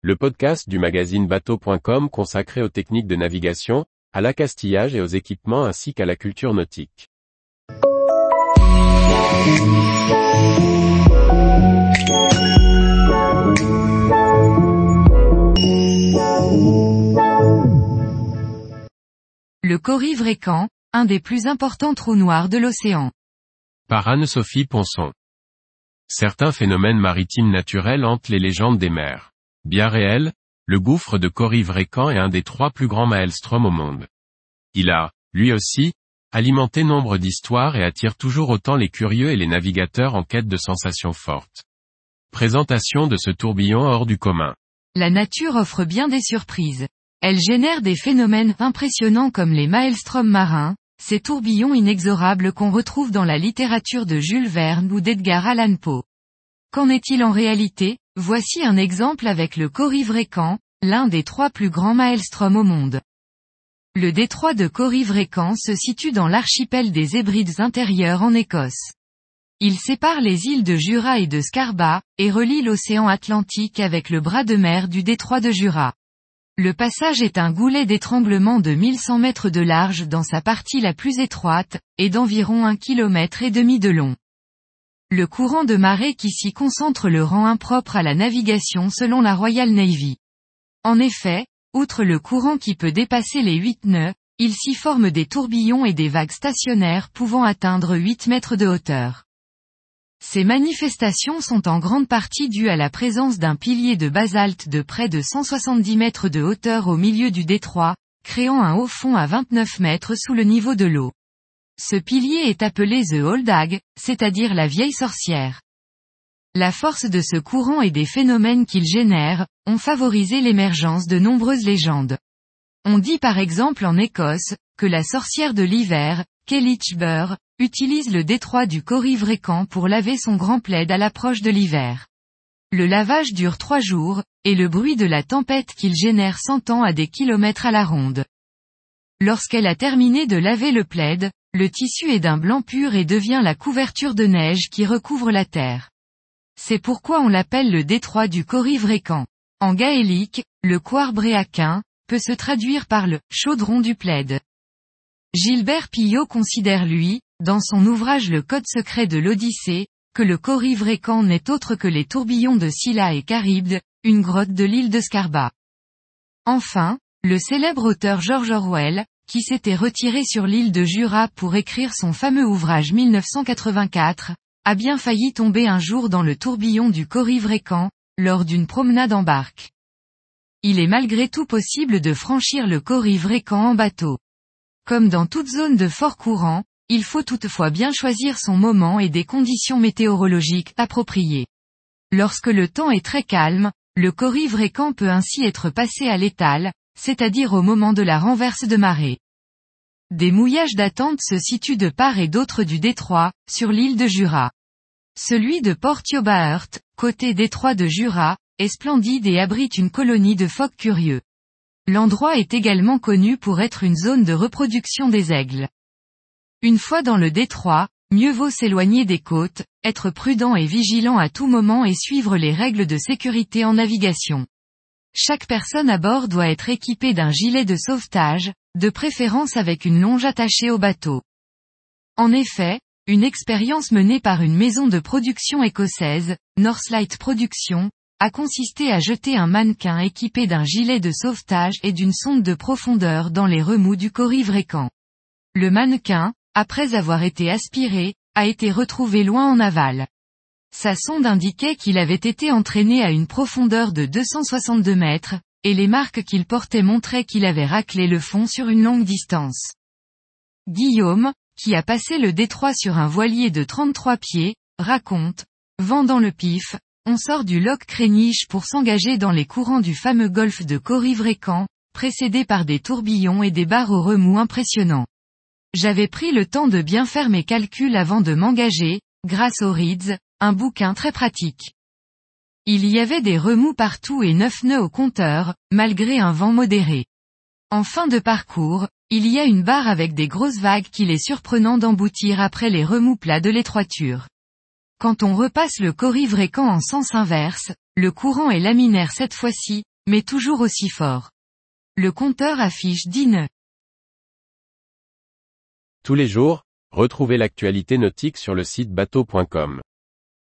le podcast du magazine bateau.com consacré aux techniques de navigation, à l'accastillage et aux équipements ainsi qu'à la culture nautique. Le Corrivre-Écan, un des plus importants trous noirs de l'océan. Par Anne-Sophie Ponson. Certains phénomènes maritimes naturels hantent les légendes des mers. Bien réel, le gouffre de Corrivre-Écan est un des trois plus grands maelstrom au monde. Il a, lui aussi, alimenté nombre d'histoires et attire toujours autant les curieux et les navigateurs en quête de sensations fortes. Présentation de ce tourbillon hors du commun. La nature offre bien des surprises. Elle génère des phénomènes impressionnants comme les maelstroms marins, ces tourbillons inexorables qu'on retrouve dans la littérature de Jules Verne ou d'Edgar Allan Poe. Qu'en est-il en réalité? Voici un exemple avec le Corrivre-Écan, l'un des trois plus grands maelstroms au monde. Le détroit de Corrivre-Écan se situe dans l'archipel des Hébrides intérieures en Écosse. Il sépare les îles de Jura et de Scarba, et relie l'océan Atlantique avec le bras de mer du détroit de Jura. Le passage est un goulet d'étranglement de 1100 mètres de large dans sa partie la plus étroite, et d'environ un kilomètre et demi de long. Le courant de marée qui s'y concentre le rend impropre à la navigation selon la Royal Navy. En effet, outre le courant qui peut dépasser les 8 nœuds, il s'y forme des tourbillons et des vagues stationnaires pouvant atteindre 8 mètres de hauteur. Ces manifestations sont en grande partie dues à la présence d'un pilier de basalte de près de 170 mètres de hauteur au milieu du détroit, créant un haut fond à 29 mètres sous le niveau de l'eau. Ce pilier est appelé The Old Hag, c'est-à-dire la vieille sorcière. La force de ce courant et des phénomènes qu'il génère, ont favorisé l'émergence de nombreuses légendes. On dit par exemple en Écosse, que la sorcière de l'hiver, Burr, utilise le détroit du Corrivre-Écan pour laver son grand plaid à l'approche de l'hiver. Le lavage dure trois jours, et le bruit de la tempête qu'il génère s'entend à des kilomètres à la ronde. Lorsqu'elle a terminé de laver le plaid, le tissu est d'un blanc pur et devient la couverture de neige qui recouvre la terre. C'est pourquoi on l'appelle le détroit du Corrivre-Écan. En gaélique, le Coarbréaquin, peut se traduire par le chaudron du plaid. Gilbert Pillot considère lui, dans son ouvrage Le Code secret de l'Odyssée, que le Corrivre-Écan n'est autre que les tourbillons de Scylla et Charybde, une grotte de l'île de Scarba. Enfin, le célèbre auteur George Orwell, qui s'était retiré sur l'île de Jura pour écrire son fameux ouvrage 1984, a bien failli tomber un jour dans le tourbillon du Corrivre-Écan, lors d'une promenade en barque. Il est malgré tout possible de franchir le Corrivre-Écan en bateau. Comme dans toute zone de fort courant, il faut toutefois bien choisir son moment et des conditions météorologiques appropriées. Lorsque le temps est très calme, le Corrivre-Écan peut ainsi être passé à l'étal, c'est-à-dire au moment de la renverse de marée. Des mouillages d'attente se situent de part et d'autre du détroit, sur l'île de Jura. Celui de Portiobaert, côté détroit de Jura, est splendide et abrite une colonie de phoques curieux. L'endroit est également connu pour être une zone de reproduction des aigles. Une fois dans le détroit, mieux vaut s'éloigner des côtes, être prudent et vigilant à tout moment et suivre les règles de sécurité en navigation. Chaque personne à bord doit être équipée d'un gilet de sauvetage, de préférence avec une longe attachée au bateau. En effet, une expérience menée par une maison de production écossaise, Northlight Productions, a consisté à jeter un mannequin équipé d'un gilet de sauvetage et d'une sonde de profondeur dans les remous du Corrivre-Écan. Le mannequin, après avoir été aspiré, a été retrouvé loin en aval. Sa sonde indiquait qu'il avait été entraîné à une profondeur de 262 mètres, et les marques qu'il portait montraient qu'il avait raclé le fond sur une longue distance. Guillaume, qui a passé le détroit sur un voilier de 33 pieds, raconte, vent dans le pif, on sort du loch Créniche pour s'engager dans les courants du fameux golfe de Corrivre-Écan, précédé par des tourbillons et des barres au remous impressionnants. J'avais pris le temps de bien faire mes calculs avant de m'engager, grâce aux Reeds, un bouquin très pratique. Il y avait des remous partout et neuf nœuds au compteur, malgré un vent modéré. En fin de parcours, il y a une barre avec des grosses vagues qu'il est surprenant d'emboutir après les remous plats de l'étroiture. Quand on repasse le Corrivre-Écan en sens inverse, le courant est laminaire cette fois-ci, mais toujours aussi fort. Le compteur affiche 10 nœuds. Tous les jours, retrouvez l'actualité nautique sur le site bateau.com.